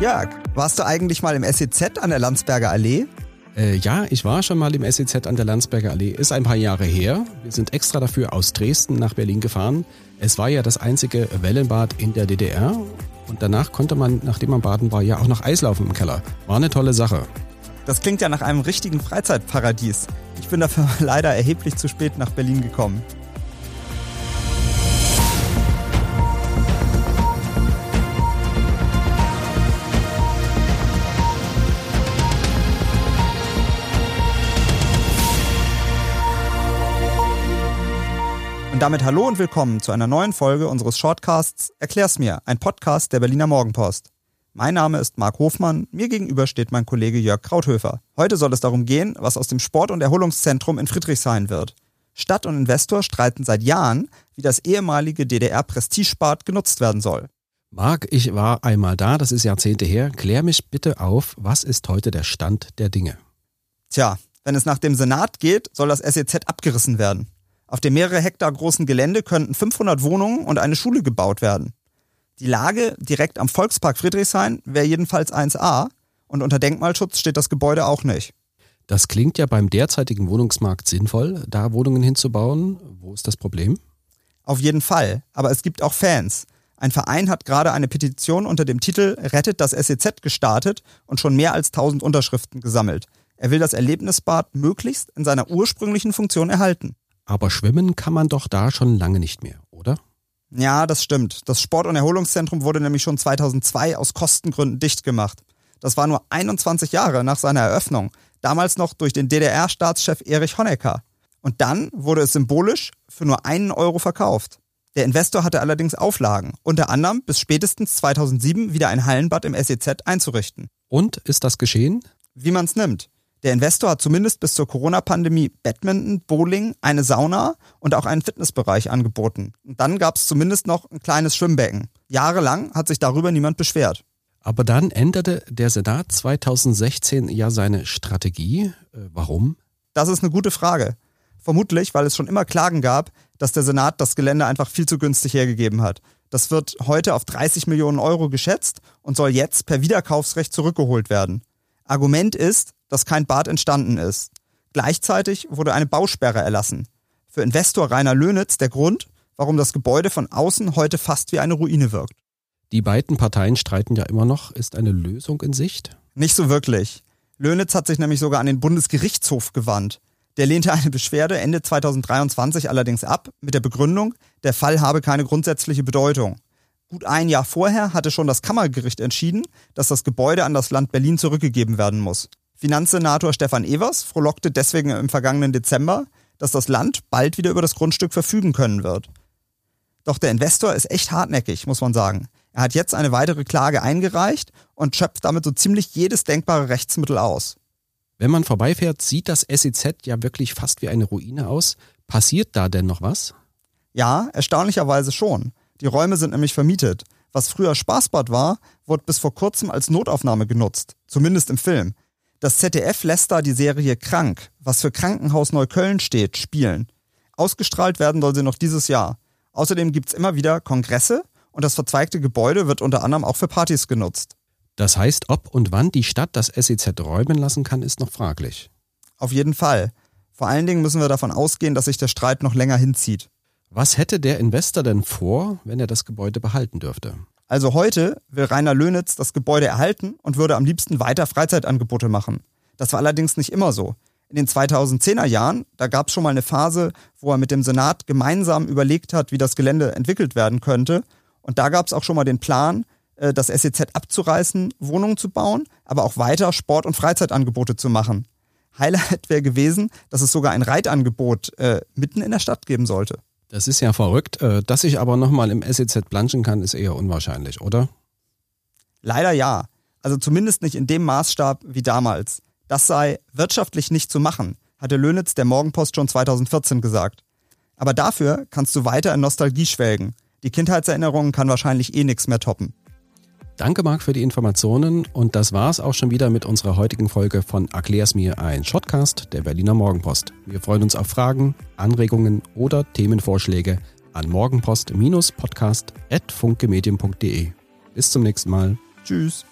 Jörg, warst du eigentlich mal im SEZ an der Landsberger Allee? Äh, ja, ich war schon mal im SEZ an der Landsberger Allee. Ist ein paar Jahre her. Wir sind extra dafür aus Dresden nach Berlin gefahren. Es war ja das einzige Wellenbad in der DDR. Und danach konnte man, nachdem man baden war, ja auch noch Eislaufen im Keller. War eine tolle Sache. Das klingt ja nach einem richtigen Freizeitparadies. Ich bin dafür leider erheblich zu spät nach Berlin gekommen. Und damit hallo und willkommen zu einer neuen Folge unseres Shortcasts Erklär's mir, ein Podcast der Berliner Morgenpost. Mein Name ist Marc Hofmann, mir gegenüber steht mein Kollege Jörg Krauthöfer. Heute soll es darum gehen, was aus dem Sport- und Erholungszentrum in Friedrichshain wird. Stadt und Investor streiten seit Jahren, wie das ehemalige DDR-Prestigebad genutzt werden soll. Marc, ich war einmal da, das ist Jahrzehnte her. Klär mich bitte auf, was ist heute der Stand der Dinge? Tja, wenn es nach dem Senat geht, soll das SEZ abgerissen werden. Auf dem mehrere Hektar großen Gelände könnten 500 Wohnungen und eine Schule gebaut werden. Die Lage direkt am Volkspark Friedrichshain wäre jedenfalls 1a und unter Denkmalschutz steht das Gebäude auch nicht. Das klingt ja beim derzeitigen Wohnungsmarkt sinnvoll, da Wohnungen hinzubauen. Wo ist das Problem? Auf jeden Fall, aber es gibt auch Fans. Ein Verein hat gerade eine Petition unter dem Titel Rettet das SEZ gestartet und schon mehr als 1000 Unterschriften gesammelt. Er will das Erlebnisbad möglichst in seiner ursprünglichen Funktion erhalten. Aber schwimmen kann man doch da schon lange nicht mehr, oder? Ja, das stimmt. Das Sport- und Erholungszentrum wurde nämlich schon 2002 aus Kostengründen dicht gemacht. Das war nur 21 Jahre nach seiner Eröffnung, damals noch durch den DDR-Staatschef Erich Honecker. Und dann wurde es symbolisch für nur einen Euro verkauft. Der Investor hatte allerdings Auflagen, unter anderem bis spätestens 2007 wieder ein Hallenbad im SEZ einzurichten. Und ist das geschehen? Wie man's nimmt. Der Investor hat zumindest bis zur Corona-Pandemie Badminton, Bowling, eine Sauna und auch einen Fitnessbereich angeboten. Und dann gab es zumindest noch ein kleines Schwimmbecken. Jahrelang hat sich darüber niemand beschwert. Aber dann änderte der Senat 2016 ja seine Strategie. Äh, warum? Das ist eine gute Frage. Vermutlich, weil es schon immer Klagen gab, dass der Senat das Gelände einfach viel zu günstig hergegeben hat. Das wird heute auf 30 Millionen Euro geschätzt und soll jetzt per Wiederkaufsrecht zurückgeholt werden. Argument ist, dass kein Bad entstanden ist. Gleichzeitig wurde eine Bausperre erlassen. Für Investor Rainer Löhnitz der Grund, warum das Gebäude von außen heute fast wie eine Ruine wirkt. Die beiden Parteien streiten ja immer noch. Ist eine Lösung in Sicht? Nicht so wirklich. Löhnitz hat sich nämlich sogar an den Bundesgerichtshof gewandt. Der lehnte eine Beschwerde Ende 2023 allerdings ab, mit der Begründung, der Fall habe keine grundsätzliche Bedeutung. Gut ein Jahr vorher hatte schon das Kammergericht entschieden, dass das Gebäude an das Land Berlin zurückgegeben werden muss. Finanzsenator Stefan Evers frohlockte deswegen im vergangenen Dezember, dass das Land bald wieder über das Grundstück verfügen können wird. Doch der Investor ist echt hartnäckig, muss man sagen. Er hat jetzt eine weitere Klage eingereicht und schöpft damit so ziemlich jedes denkbare Rechtsmittel aus. Wenn man vorbeifährt, sieht das SEZ ja wirklich fast wie eine Ruine aus. Passiert da denn noch was? Ja, erstaunlicherweise schon. Die Räume sind nämlich vermietet. Was früher Spaßbad war, wurde bis vor kurzem als Notaufnahme genutzt. Zumindest im Film. Das ZDF lässt da die Serie Krank, was für Krankenhaus Neukölln steht, spielen. Ausgestrahlt werden soll sie noch dieses Jahr. Außerdem gibt's immer wieder Kongresse und das verzweigte Gebäude wird unter anderem auch für Partys genutzt. Das heißt, ob und wann die Stadt das SEZ räumen lassen kann, ist noch fraglich. Auf jeden Fall. Vor allen Dingen müssen wir davon ausgehen, dass sich der Streit noch länger hinzieht. Was hätte der Investor denn vor, wenn er das Gebäude behalten dürfte? Also heute will Rainer Löhnitz das Gebäude erhalten und würde am liebsten weiter Freizeitangebote machen. Das war allerdings nicht immer so. In den 2010er Jahren, da gab es schon mal eine Phase, wo er mit dem Senat gemeinsam überlegt hat, wie das Gelände entwickelt werden könnte. Und da gab es auch schon mal den Plan, äh, das SEZ abzureißen, Wohnungen zu bauen, aber auch weiter Sport- und Freizeitangebote zu machen. Highlight wäre gewesen, dass es sogar ein Reitangebot äh, mitten in der Stadt geben sollte. Das ist ja verrückt. Äh, dass ich aber nochmal im SEZ planschen kann, ist eher unwahrscheinlich, oder? Leider ja. Also zumindest nicht in dem Maßstab wie damals. Das sei wirtschaftlich nicht zu machen, hatte Löhnitz der Morgenpost schon 2014 gesagt. Aber dafür kannst du weiter in Nostalgie schwelgen. Die Kindheitserinnerungen kann wahrscheinlich eh nichts mehr toppen. Danke, Marc, für die Informationen. Und das war's auch schon wieder mit unserer heutigen Folge von Erklär's mir, ein Shotcast der Berliner Morgenpost. Wir freuen uns auf Fragen, Anregungen oder Themenvorschläge an morgenpost-podcast.funkemedien.de. Bis zum nächsten Mal. Tschüss.